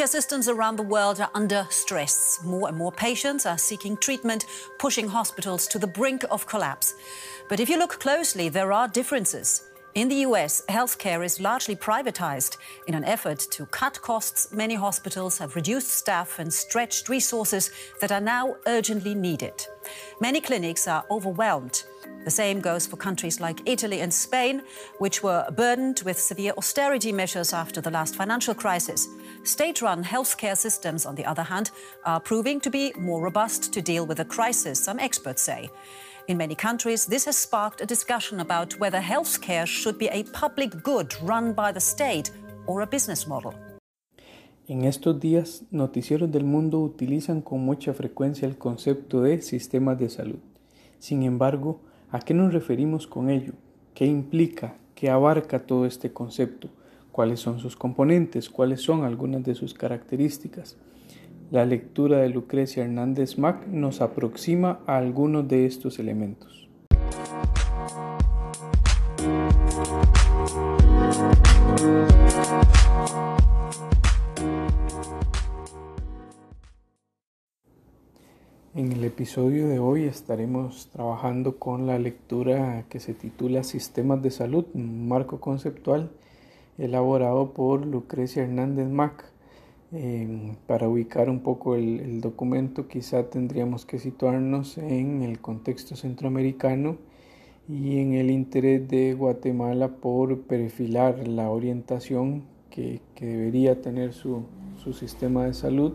Healthcare systems around the world are under stress. More and more patients are seeking treatment, pushing hospitals to the brink of collapse. But if you look closely, there are differences. In the US, healthcare is largely privatized. In an effort to cut costs, many hospitals have reduced staff and stretched resources that are now urgently needed. Many clinics are overwhelmed. The same goes for countries like Italy and Spain, which were burdened with severe austerity measures after the last financial crisis. State run healthcare systems, on the other hand, are proving to be more robust to deal with a crisis, some experts say. In many countries, this has sparked a discussion about whether healthcare should be a public good run by the state or a business model. En estos días, noticieros del mundo utilizan con mucha frecuencia el concepto de sistemas de salud. Sin embargo, ¿a qué nos referimos con ello? ¿Qué implica? ¿Qué abarca todo este concepto? ¿Cuáles son sus componentes? ¿Cuáles son algunas de sus características? La lectura de Lucrecia Hernández Mac nos aproxima a algunos de estos elementos. En el episodio de hoy estaremos trabajando con la lectura que se titula Sistemas de Salud, un marco conceptual elaborado por Lucrecia Hernández Mac para ubicar un poco el, documento quizá tendríamos que situarnos en el contexto centroamericano y en el interés de Guatemala por perfilar la orientación que, debería tener su, su sistema de salud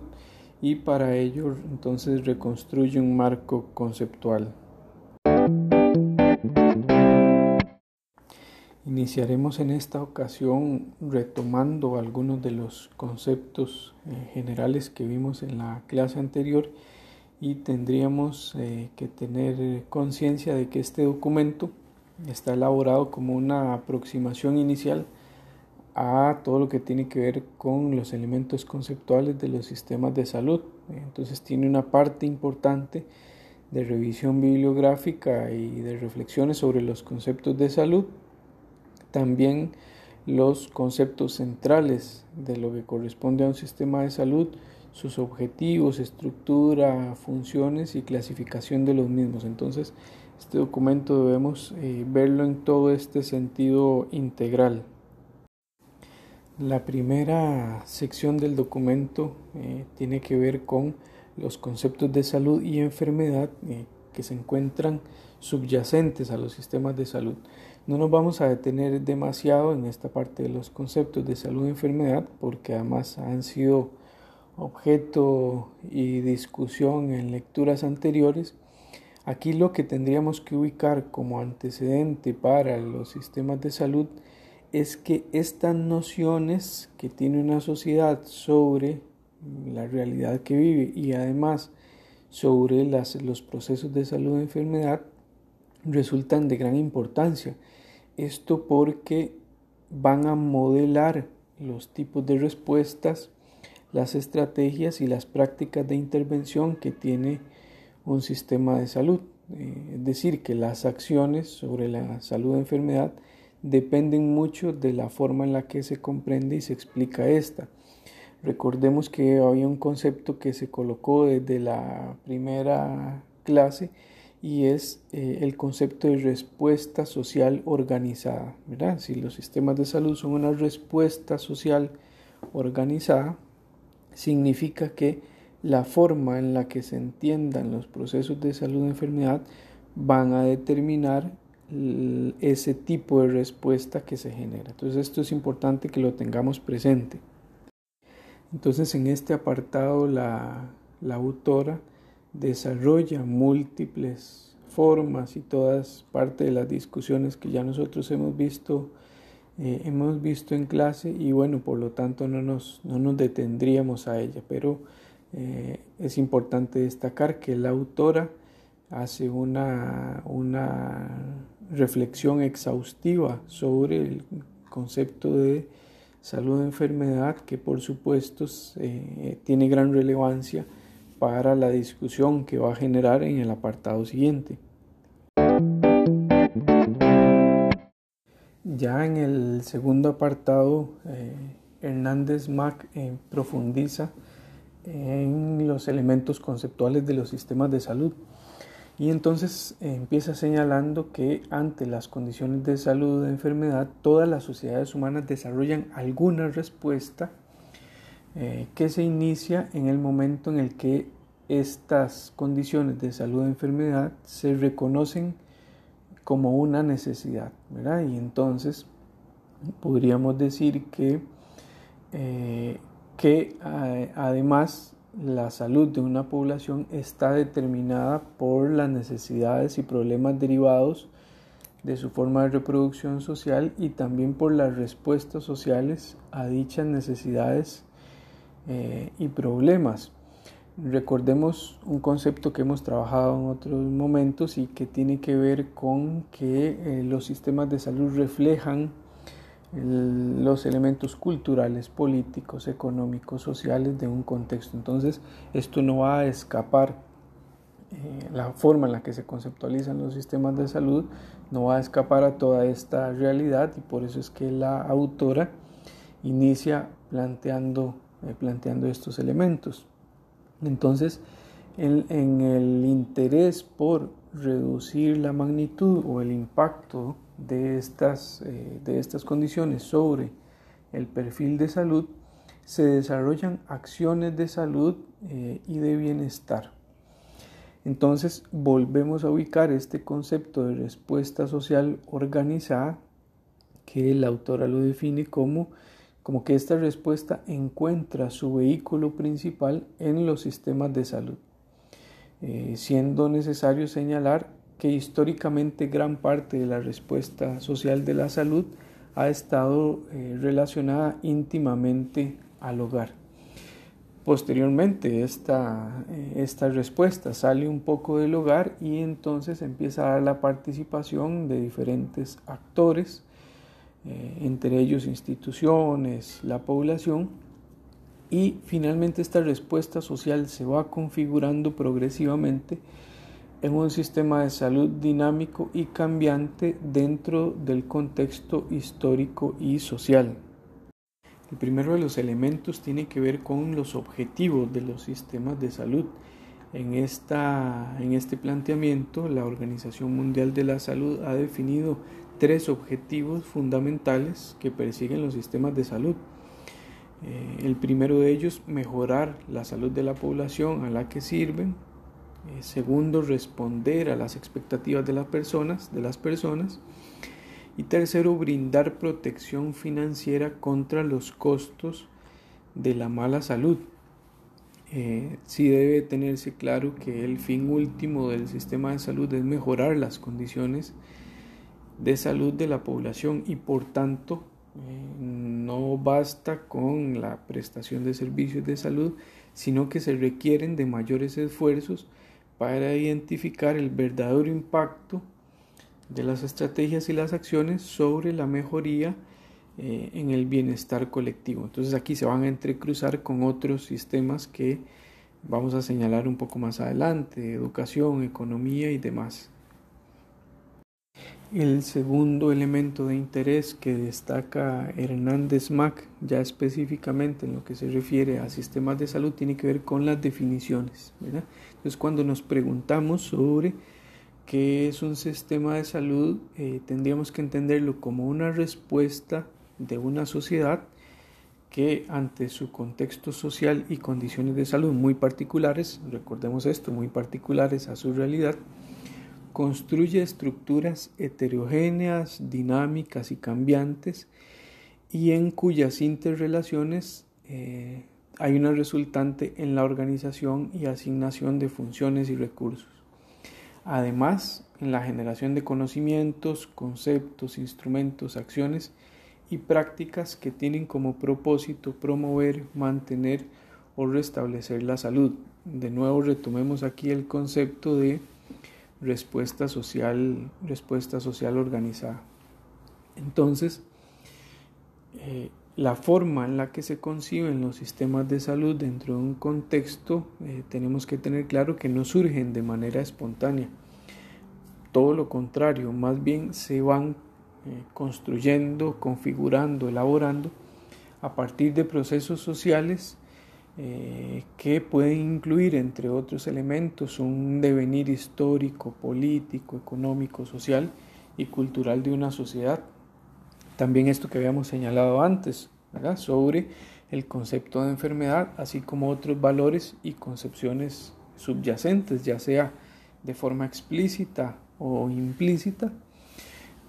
y para ello entonces reconstruye un marco conceptual. Iniciaremos en esta ocasión retomando algunos de los conceptos eh, generales que vimos en la clase anterior y tendríamos eh, que tener conciencia de que este documento está elaborado como una aproximación inicial a todo lo que tiene que ver con los elementos conceptuales de los sistemas de salud. Entonces tiene una parte importante de revisión bibliográfica y de reflexiones sobre los conceptos de salud también los conceptos centrales de lo que corresponde a un sistema de salud, sus objetivos, estructura, funciones y clasificación de los mismos. Entonces, este documento debemos eh, verlo en todo este sentido integral. La primera sección del documento eh, tiene que ver con los conceptos de salud y enfermedad eh, que se encuentran subyacentes a los sistemas de salud. No nos vamos a detener demasiado en esta parte de los conceptos de salud y enfermedad porque además han sido objeto y discusión en lecturas anteriores. Aquí lo que tendríamos que ubicar como antecedente para los sistemas de salud es que estas nociones que tiene una sociedad sobre la realidad que vive y además sobre los procesos de salud y enfermedad resultan de gran importancia esto porque van a modelar los tipos de respuestas, las estrategias y las prácticas de intervención que tiene un sistema de salud. Eh, es decir, que las acciones sobre la salud de enfermedad dependen mucho de la forma en la que se comprende y se explica esta. Recordemos que había un concepto que se colocó desde la primera clase y es eh, el concepto de respuesta social organizada. ¿verdad? Si los sistemas de salud son una respuesta social organizada, significa que la forma en la que se entiendan los procesos de salud y enfermedad van a determinar ese tipo de respuesta que se genera. Entonces esto es importante que lo tengamos presente. Entonces en este apartado la autora desarrolla múltiples formas y todas parte de las discusiones que ya nosotros hemos visto eh, hemos visto en clase y bueno por lo tanto no nos, no nos detendríamos a ella. Pero eh, es importante destacar que la autora hace una, una reflexión exhaustiva sobre el concepto de salud e enfermedad que por supuesto eh, tiene gran relevancia para la discusión que va a generar en el apartado siguiente. Ya en el segundo apartado, eh, Hernández Mac profundiza en los elementos conceptuales de los sistemas de salud. Y entonces empieza señalando que ante las condiciones de salud de enfermedad, todas las sociedades humanas desarrollan alguna respuesta eh, que se inicia en el momento en el que estas condiciones de salud o enfermedad se reconocen como una necesidad. Y entonces podríamos decir que, eh, que además la salud de una población está determinada por las necesidades y problemas derivados de su forma de reproducción social y también por las respuestas sociales a dichas necesidades eh, y problemas. Recordemos un concepto que hemos trabajado en otros momentos y que tiene que ver con que eh, los sistemas de salud reflejan los elementos culturales, políticos, económicos, sociales de un contexto. Entonces, esto no va a escapar, eh, la forma en la que se conceptualizan los sistemas de salud no va a escapar a toda esta realidad y por eso es que la autora inicia planteando, eh, planteando estos elementos. Entonces, en el interés por reducir la magnitud o el impacto de estas, eh, de estas condiciones sobre el perfil de salud, se desarrollan acciones de salud eh, y de bienestar. Entonces volvemos a ubicar este concepto de respuesta social organizada que la autora lo define como, como que esta respuesta encuentra su vehículo principal en los sistemas de salud, eh, siendo necesario señalar que históricamente gran parte de la respuesta social de la salud ha estado eh, relacionada íntimamente al hogar. Posteriormente esta, eh, esta, respuesta sale un poco del hogar y entonces empieza a dar la participación de diferentes actores, eh, entre ellos instituciones, la población, y finalmente esta respuesta social se va configurando progresivamente en un sistema de salud dinámico y cambiante dentro del contexto histórico y social. El primero de los elementos tiene que ver con los objetivos de los sistemas de salud. En, esta, en este planteamiento, la Organización Mundial de la Salud ha definido tres objetivos fundamentales que persiguen los sistemas de salud. Eh, el primero de ellos, mejorar la salud de la población a la que sirven, eh, segundo, responder a las expectativas de las personas, de las personas. Y tercero, brindar protección financiera contra los costos de la mala salud. Eh, sí debe tenerse claro que el fin último del sistema de salud es mejorar las condiciones de salud de la población y por tanto eh, no basta con la prestación de servicios de salud, sino que se requieren de mayores esfuerzos para identificar el verdadero impacto de las estrategias y las acciones sobre la mejoría eh, en el bienestar colectivo. Entonces aquí se van a entrecruzar con otros sistemas que vamos a señalar un poco más adelante, educación, economía y demás. El segundo elemento de interés que destaca Hernández Mac, ya específicamente en lo que se refiere a sistemas de salud, tiene que ver con las definiciones. Entonces, cuando nos preguntamos sobre qué es un sistema de salud, eh, tendríamos que entenderlo como una respuesta de una sociedad que ante su contexto social y condiciones de salud muy particulares, recordemos esto, muy particulares a su realidad, construye estructuras heterogéneas, dinámicas y cambiantes y en cuyas interrelaciones eh, hay una resultante en la organización y asignación de funciones y recursos. Además, en la generación de conocimientos, conceptos, instrumentos, acciones y prácticas que tienen como propósito promover, mantener o restablecer la salud. De nuevo retomemos aquí el concepto de respuesta social, respuesta social organizada. Entonces, eh, la forma en la que se conciben los sistemas de salud dentro de un contexto, eh, tenemos que tener claro que no surgen de manera espontánea. Todo lo contrario, más bien se van eh, construyendo, configurando, elaborando a partir de procesos sociales eh, que pueden incluir, entre otros elementos, un devenir histórico, político, económico, social y cultural de una sociedad. También esto que habíamos señalado antes, sobre el concepto de enfermedad, así como otros valores y concepciones subyacentes, ya sea de forma explícita o implícita.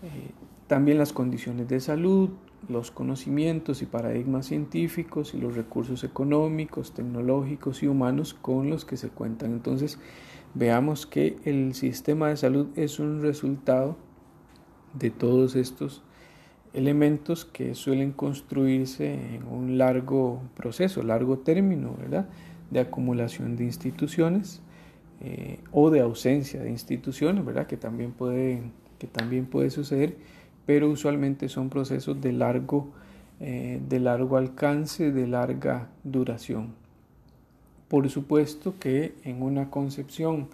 Eh, también las condiciones de salud, los conocimientos y paradigmas científicos y los recursos económicos, tecnológicos y humanos con los que se cuentan. Entonces, veamos que el sistema de salud es un resultado de todos estos elementos que suelen construirse en un largo proceso, largo término, ¿verdad? De acumulación de instituciones eh, o de ausencia de instituciones, ¿verdad? Que también puede, que también puede suceder pero usualmente son procesos de largo, eh, de largo alcance, de larga duración. Por supuesto que en una concepción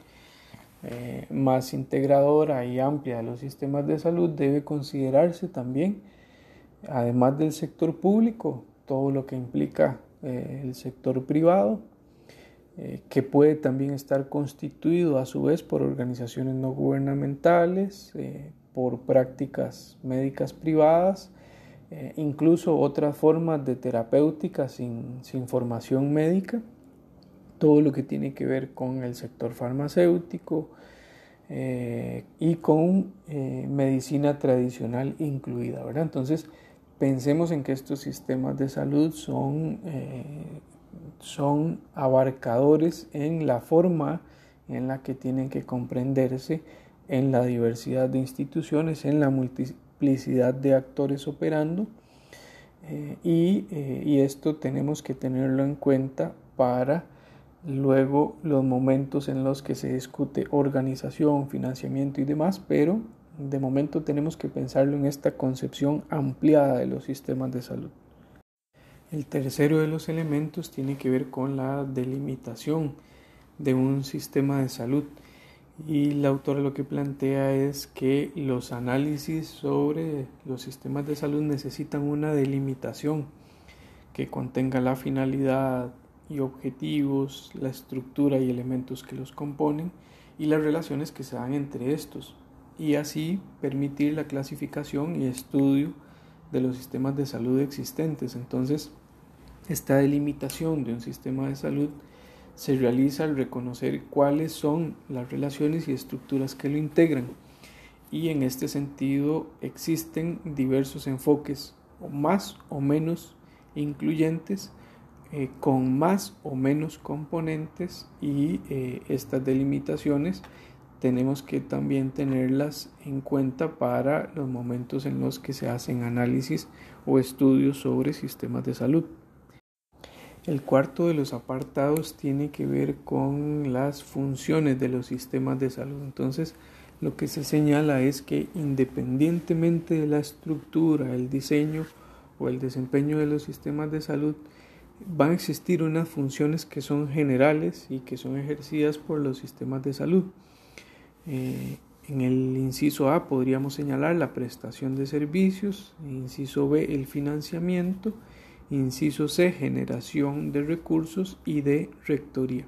eh, más integradora y amplia de los sistemas de salud debe considerarse también, además del sector público, todo lo que implica eh, el sector privado, que puede también estar constituido a su vez por organizaciones no gubernamentales, por prácticas médicas privadas, eh, incluso otras formas de terapéutica sin, formación médica, todo lo que tiene que ver con el sector farmacéutico eh, y con eh, medicina tradicional incluida, ¿verdad? Entonces, pensemos en que estos sistemas de salud son, son abarcadores en la forma en la que tienen que comprenderse en la diversidad de instituciones, en la multiplicidad de actores operando eh, eh, y, esto tenemos que tenerlo en cuenta para luego los momentos en los que se discute organización, financiamiento y demás, pero de momento tenemos que pensarlo en esta concepción ampliada de los sistemas de salud. El tercero de los elementos tiene que ver con la delimitación de un sistema de salud. Y la autora lo que plantea es que los análisis sobre los sistemas de salud necesitan una delimitación que contenga la finalidad y objetivos, la estructura y elementos que los componen y las relaciones que se dan entre estos y así permitir la clasificación y estudio de los sistemas de salud existentes. Entonces, esta delimitación de un sistema de salud se realiza al reconocer cuáles son las relaciones y estructuras que lo integran. Y en este sentido existen diversos enfoques, más o menos incluyentes, eh, con más o menos componentes y eh, estas delimitaciones tenemos que también tenerlas en cuenta para los momentos en los que se hacen análisis o estudios sobre sistemas de salud. El cuarto de los apartados tiene que ver con las funciones de los sistemas de salud. Entonces, lo que se señala es que independientemente de la estructura, el diseño o el desempeño de los sistemas de salud, van a existir unas funciones que son generales y que son ejercidas por los sistemas de salud. Eh, en el inciso A podríamos señalar la prestación de servicios, inciso B el financiamiento, Inciso C, generación de recursos y de rectoría.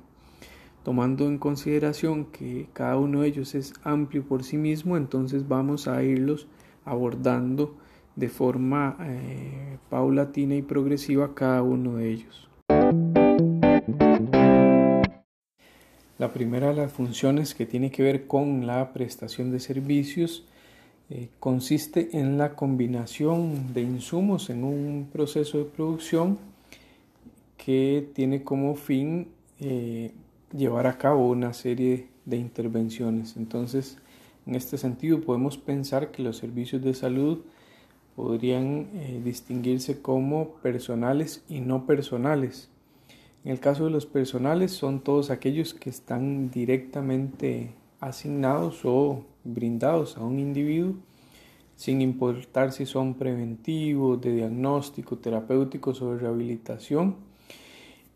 Tomando en consideración que cada uno de ellos es amplio por sí mismo, entonces vamos a irlos abordando de forma eh, paulatina y progresiva cada uno de ellos. La primera de las funciones que tiene que ver con la prestación de servicios eh, consiste en la combinación de insumos en un proceso de producción que tiene como fin eh, llevar a cabo una serie de intervenciones. Entonces, en este sentido, podemos pensar que los servicios de salud podrían eh, distinguirse como personales y no personales. En el caso de los personales son todos aquellos que están directamente asignados o brindados a un individuo sin importar si son preventivos, de diagnóstico, terapéuticos o de rehabilitación.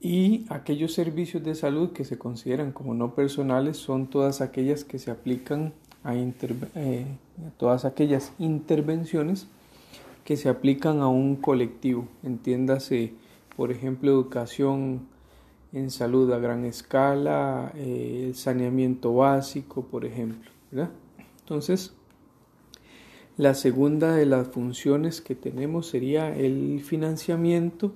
Y aquellos servicios de salud que se consideran como no personales son todas aquellas que se aplican a eh, todas aquellas intervenciones que se aplican a un colectivo, entiéndase, por ejemplo, educación en salud a gran escala, eh, el saneamiento básico, por ejemplo. Entonces, la segunda de las funciones que tenemos sería el financiamiento,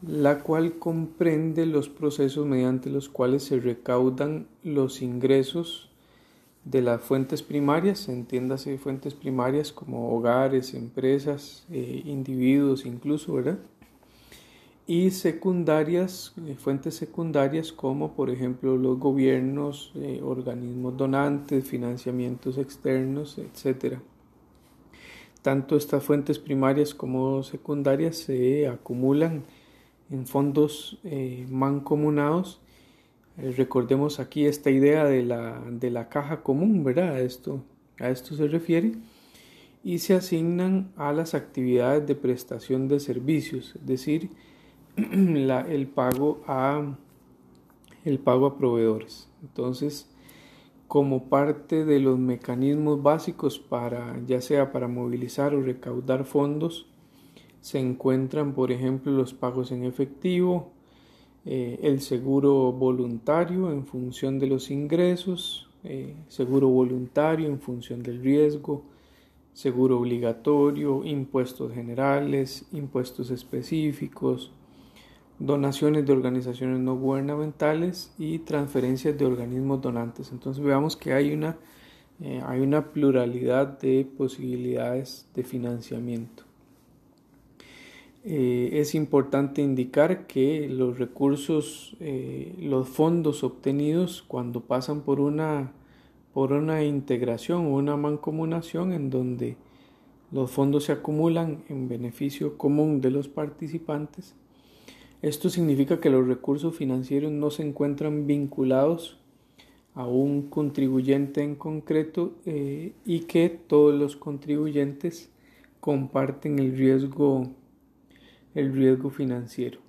la cual comprende los procesos mediante los cuales se recaudan los ingresos de las fuentes primarias, entiéndase fuentes primarias como hogares, empresas, eh, individuos incluso, ¿verdad? Y secundarias, eh, fuentes secundarias como por ejemplo los gobiernos, eh, organismos donantes, financiamientos externos, etc. Tanto estas fuentes primarias como secundarias se acumulan en fondos mancomunados eh, recordemos aquí esta idea de la, de la caja común, ¿verdad? Esto, a esto se refiere. Y se asignan a las actividades de prestación de servicios, es decir, el, pago a, el pago a proveedores. Entonces, como parte de los mecanismos básicos para, ya sea para movilizar o recaudar fondos, se encuentran, por ejemplo, los pagos en efectivo, eh, el seguro voluntario en función de los ingresos, eh, seguro voluntario en función del riesgo, seguro obligatorio, impuestos generales, impuestos específicos, donaciones de organizaciones no gubernamentales y transferencias de organismos donantes. Entonces veamos que hay una, eh, hay una pluralidad de posibilidades de financiamiento. Eh, es importante indicar que los recursos, eh, los fondos obtenidos cuando pasan por una, por una integración o una mancomunación en donde los fondos se acumulan en beneficio común de los participantes, esto significa que los recursos financieros no se encuentran vinculados a un contribuyente en concreto eh, y que todos los contribuyentes comparten el riesgo el riesgo financiero.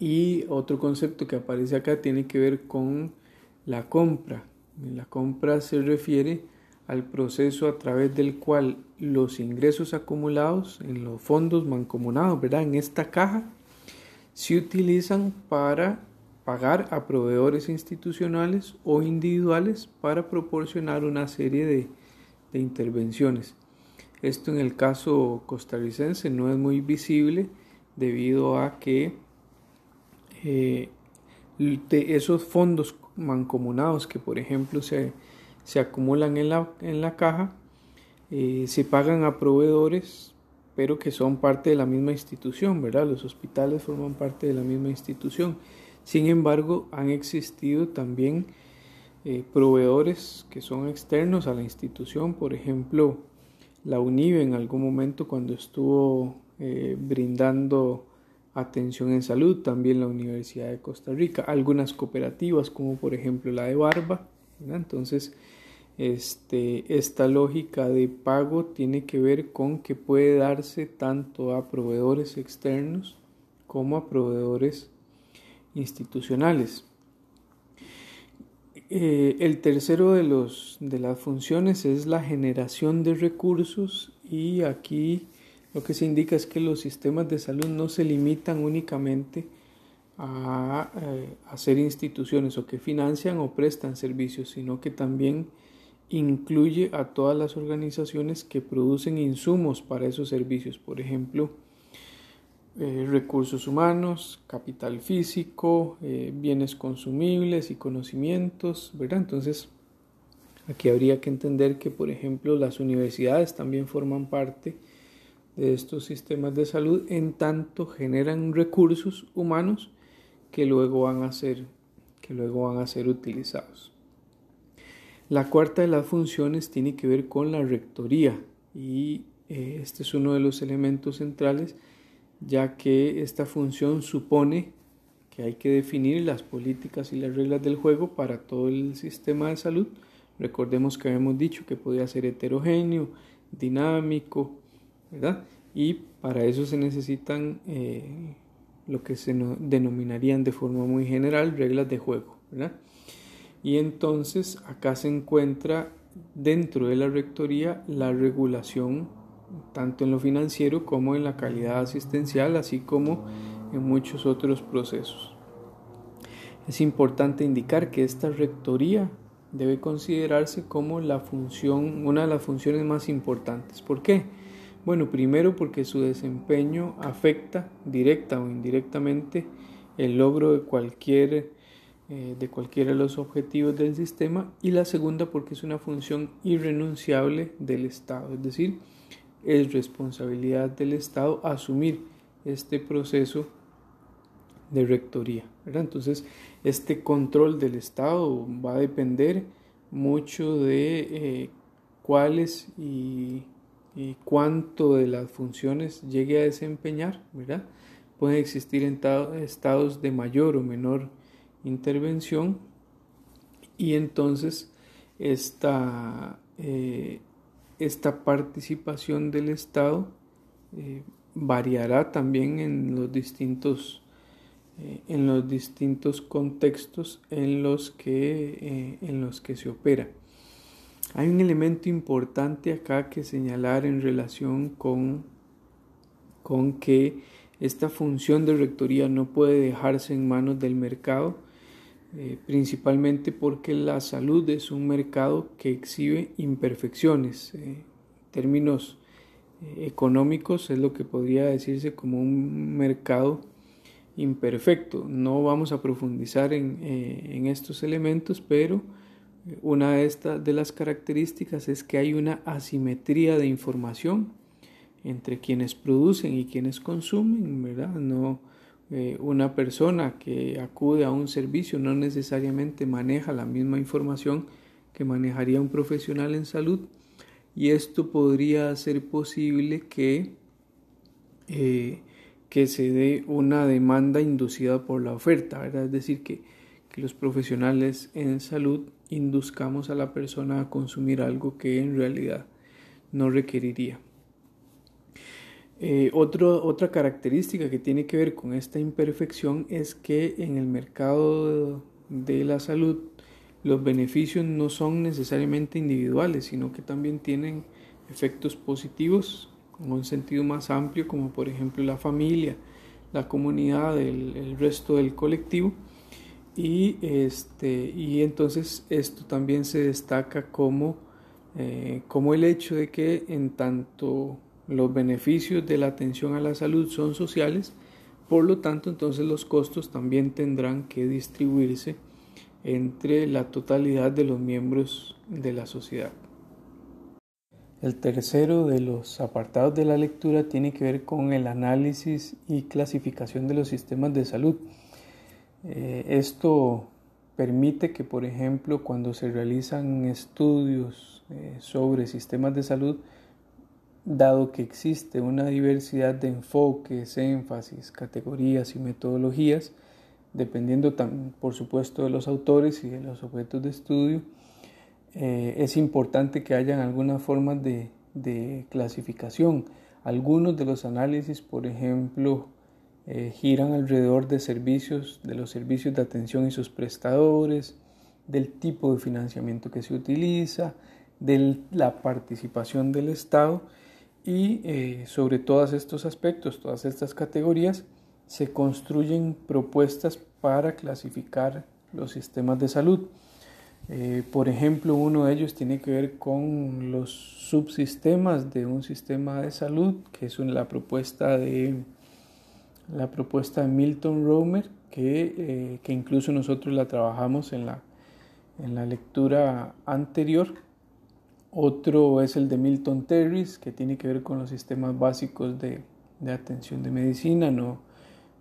Y otro concepto que aparece acá tiene que ver con la compra. La compra se refiere al proceso a través del cual los ingresos acumulados en los fondos mancomunados, ¿verdad? En esta caja, se utilizan para pagar a proveedores institucionales o individuales para proporcionar una serie de, de intervenciones. Esto en el caso costarricense no es muy visible debido a que eh, esos fondos mancomunados que por ejemplo se, acumulan en la, en la caja eh, se pagan a proveedores pero que son parte de la misma institución, ¿verdad? Los hospitales forman parte de la misma institución. Sin embargo, han existido también eh, proveedores que son externos a la institución, por ejemplo, la UNIVE en algún momento cuando estuvo eh, brindando atención en salud, también la Universidad de Costa Rica, algunas cooperativas como por ejemplo la de Barba. Entonces, este, esta lógica de pago tiene que ver con que puede darse tanto a proveedores externos como a proveedores institucionales. Eh, el tercero de, los, de las funciones es la generación de recursos y aquí lo que se indica es que los sistemas de salud no se limitan únicamente a, eh, a ser instituciones o que financian o prestan servicios, sino que también incluye a todas las organizaciones que producen insumos para esos servicios. Por ejemplo, eh, recursos humanos, capital físico, eh, bienes consumibles y conocimientos, ¿verdad? Entonces, aquí habría que entender que, por ejemplo, las universidades también forman parte de estos sistemas de salud en tanto generan recursos humanos que luego van a ser, que luego van a ser utilizados. La cuarta de las funciones tiene que ver con la rectoría y eh, este es uno de los elementos centrales ya que esta función supone que hay que definir las políticas y las reglas del juego para todo el sistema de salud. Recordemos que habíamos dicho que podía ser heterogéneo, dinámico, ¿verdad? Y para eso se necesitan eh, lo que se denominarían de forma muy general reglas de juego, ¿verdad? Y entonces acá se encuentra dentro de la rectoría la regulación tanto en lo financiero como en la calidad asistencial, así como en muchos otros procesos. Es importante indicar que esta rectoría debe considerarse como la función, una de las funciones más importantes. ¿Por qué? Bueno, primero porque su desempeño afecta directa o indirectamente el logro de cualquier eh, de cualquiera de los objetivos del sistema y la segunda porque es una función irrenunciable del Estado, es decir, es responsabilidad del Estado asumir este proceso de rectoría. Entonces, este control del Estado va a depender mucho de eh, cuáles y, cuánto de las funciones llegue a desempeñar. ¿verdad? Pueden existir estados de mayor o menor intervención. Y entonces esta, eh, esta participación del Estado eh, variará también en los distintos eh, en los distintos contextos en los que en los que se opera. Hay un elemento importante acá que señalar en relación con con que esta función de rectoría no puede dejarse en manos del mercado eh, principalmente porque la salud es un mercado que exhibe imperfecciones. en eh, términos eh, económicos es lo que podría decirse como un mercado imperfecto. No vamos a profundizar en, en estos elementos, pero una de, estas, de las características es que hay una asimetría de información entre quienes producen y quienes consumen, ¿verdad? No, eh, una persona que acude a un servicio no necesariamente maneja la misma información que manejaría un profesional en salud y esto podría hacer posible que, eh, que se dé una demanda inducida por la oferta, es decir, que, que los profesionales en salud induzcamos a la persona a consumir algo que en realidad no requeriría. Eh, otra característica que tiene que ver con esta imperfección es que en el mercado de la salud los beneficios no son necesariamente individuales, sino que también tienen efectos positivos en un sentido más amplio, como por ejemplo la familia, la comunidad, el, resto del colectivo. Y, este, y entonces esto también se destaca como, eh, como el hecho de que en tanto los beneficios de la atención a la salud son sociales, por lo tanto entonces los costos también tendrán que distribuirse entre la totalidad de los miembros de la sociedad. El tercero de los apartados de la lectura tiene que ver con el análisis y clasificación de los sistemas de salud. Eh, esto permite que, por ejemplo, cuando se realizan estudios eh, sobre sistemas de salud, dado que existe una diversidad de enfoques, énfasis, categorías y metodologías, dependiendo por supuesto de los autores y de los objetos de estudio, eh, es importante que hayan algunas formas de, clasificación. Algunos de los análisis, por ejemplo, eh, giran alrededor de servicios, de los servicios de atención y sus prestadores, del tipo de financiamiento que se utiliza, de la participación del Estado y eh, sobre todos estos aspectos, todas estas categorías, se construyen propuestas para clasificar los sistemas de salud. Eh, por ejemplo, uno de ellos tiene que ver con los subsistemas de un sistema de salud, que es la propuesta de, la propuesta de Milton Romer, que, eh, que incluso nosotros la trabajamos en la, en la lectura anterior otro es el de Milton Terris, que tiene que ver con los sistemas básicos de, atención de medicina. No,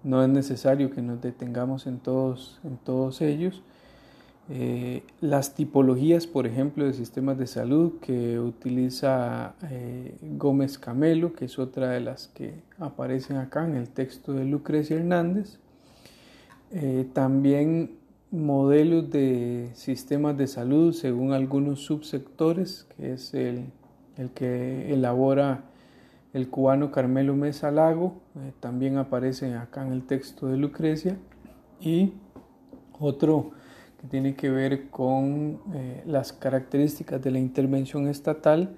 no, es necesario que nos detengamos en todos, en todos ellos. Eh, las tipologías, por ejemplo, de sistemas de salud que utiliza eh, Gómez Camelo, que es otra de las que aparecen acá en el texto de Lucrecia Hernández. Eh, también modelos de sistemas de salud según algunos subsectores, que es el, que elabora el cubano Carmelo Mesa Lago, eh, también aparece acá en el texto de Lucrecia, y otro que tiene que ver con eh, las características de la intervención estatal,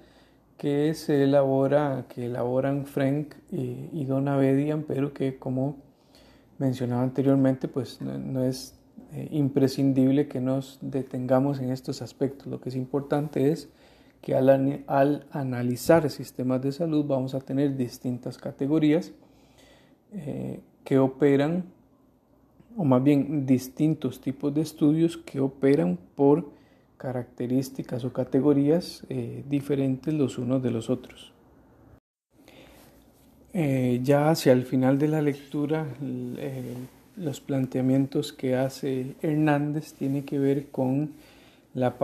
que se elabora, que elaboran Frank y, Donna Bedian, pero que como mencionaba anteriormente, pues no, es eh, imprescindible que nos detengamos en estos aspectos. Lo que es importante es que al, al analizar sistemas de salud vamos a tener distintas categorías eh, que operan, o más bien distintos tipos de estudios que operan por características o categorías eh, diferentes los unos de los otros. Ya hacia el final de la lectura, los planteamientos que hace Hernández tiene que ver con la,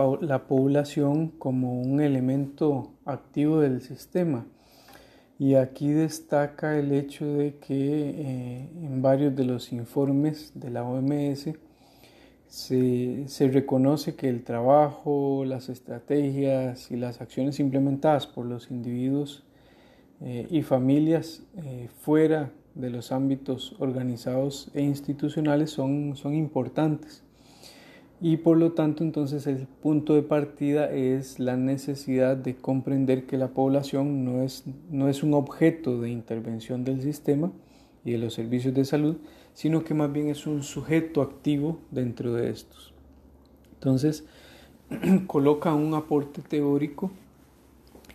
población como un elemento activo del sistema. Y aquí destaca el hecho de que eh, en varios de los informes de la OMS se, reconoce que el trabajo, las estrategias y las acciones implementadas por los individuos eh, y familias eh, fuera de los ámbitos organizados e institucionales son, son importantes. Y por lo tanto entonces el punto de partida es la necesidad de comprender que la población no es, no es un objeto de intervención del sistema y de los servicios de salud, sino que más bien es un sujeto activo dentro de estos. Entonces coloca un aporte teórico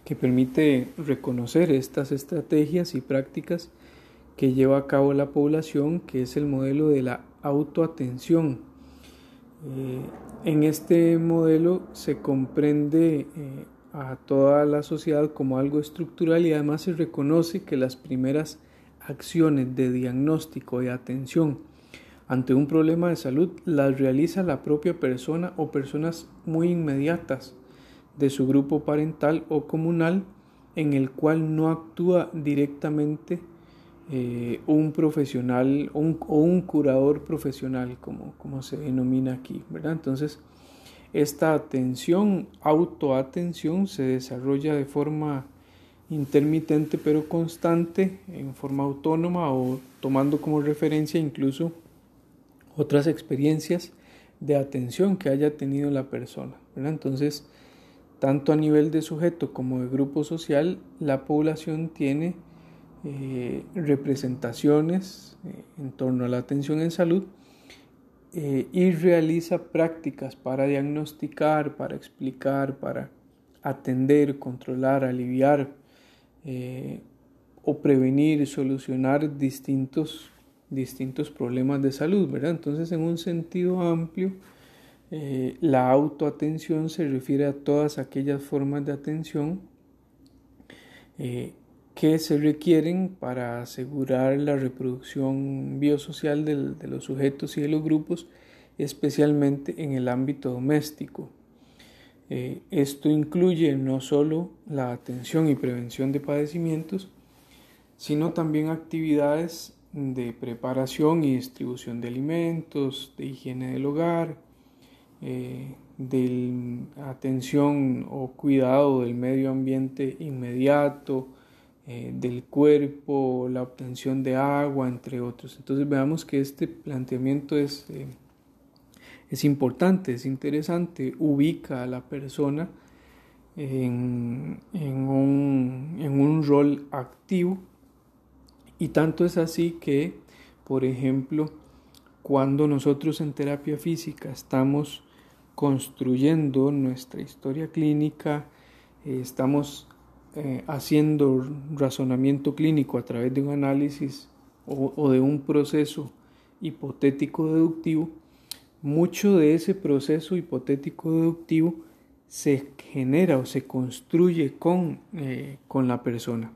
que permite reconocer estas estrategias y prácticas que lleva a cabo la población, que es el modelo de la autoatención. Eh, en este modelo se comprende eh, a toda la sociedad como algo estructural y además se reconoce que las primeras acciones de diagnóstico y atención ante un problema de salud las realiza la propia persona o personas muy inmediatas de su grupo parental o comunal en el cual no actúa directamente eh, un profesional o un, curador profesional, como, como se denomina aquí, ¿verdad? Entonces, esta atención, autoatención, se desarrolla de forma intermitente pero constante, en forma autónoma o tomando como referencia incluso otras experiencias de atención que haya tenido la persona. ¿verdad? Entonces, tanto a nivel de sujeto como de grupo social, la población tiene eh, representaciones eh, en torno a la atención en salud eh, y realiza prácticas para diagnosticar, para explicar, para atender, controlar, aliviar o prevenir, solucionar distintos, distintos problemas de salud, ¿verdad? Entonces, en un sentido amplio, la autoatención se refiere a todas aquellas formas de atención que se requieren para asegurar la reproducción biosocial de los sujetos y de los grupos, especialmente en el ámbito doméstico. Eh, esto incluye no solo la atención y prevención de padecimientos, sino también actividades de preparación y distribución de alimentos, de higiene del hogar, eh, de atención o cuidado del medio ambiente inmediato, eh, del cuerpo, la obtención de agua, entre otros. Entonces veamos que este planteamiento es, eh, es importante, es interesante, ubica a la persona en, un, en un rol activo y tanto es así que, por ejemplo, cuando nosotros en terapia física estamos construyendo nuestra historia clínica, eh, estamos eh, haciendo razonamiento clínico a través de un análisis o, de un proceso hipotético deductivo, mucho de ese proceso hipotético deductivo se genera o se construye con, eh, con la persona.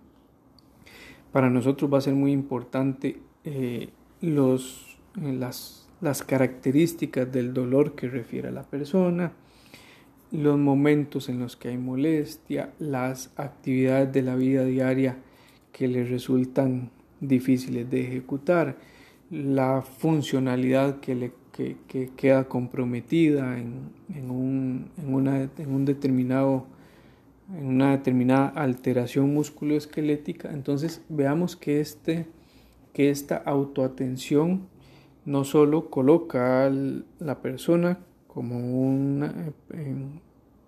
Para nosotros va a ser muy importante eh, los, las, las características del dolor que refiere a la persona, los momentos en los que hay molestia, las actividades de la vida diaria que le resultan difíciles de ejecutar, la funcionalidad que, le, queda comprometida en, un, en, una, en, un determinado, en una determinada alteración musculoesquelética. Entonces veamos que, este, que esta autoatención no solo coloca a la persona como, una,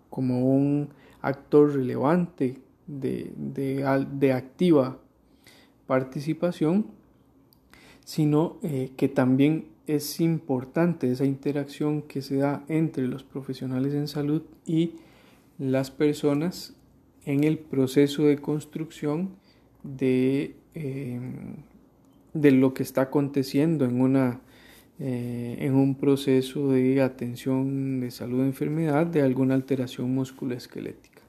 como un actor relevante de, de, activa participación, sino eh, que también es importante esa interacción que se da entre los profesionales en salud y las personas en el proceso de construcción de, em, de lo que está aconteciendo en, una, eh, en un proceso de atención de salud de enfermedad de alguna alteración musculoesquelética.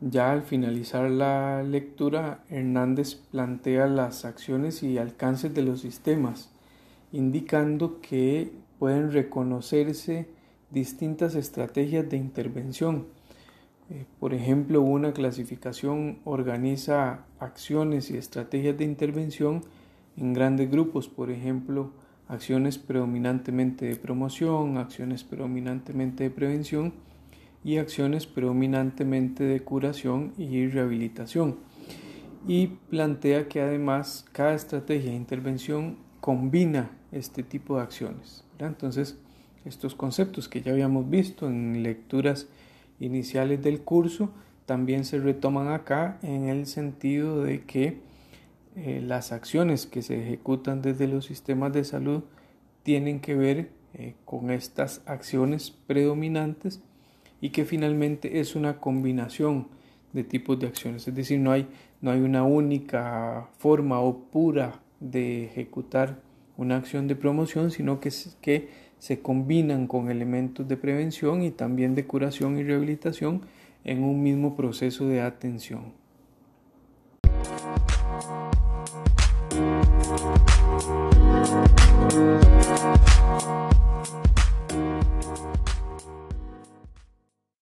Ya al finalizar la lectura, Hernández plantea las acciones y alcances de los sistemas, indicando que pueden reconocerse distintas estrategias de intervención. Eh, por ejemplo, una clasificación organiza acciones y estrategias de intervención en grandes grupos, por ejemplo, acciones predominantemente de promoción, acciones predominantemente de prevención y acciones predominantemente de curación y rehabilitación. Y plantea que además cada estrategia de intervención combina este tipo de acciones. Entonces, estos conceptos que ya habíamos visto en lecturas iniciales del curso también se retoman acá en el sentido de que eh, las acciones que se ejecutan desde los sistemas de salud tienen que ver eh, con estas acciones predominantes y que finalmente es una combinación de tipos de acciones, es decir, no hay, no hay una única forma o pura de ejecutar una acción de promoción, sino que, que se combinan con elementos de prevención y también de curación y rehabilitación en un mismo proceso de atención.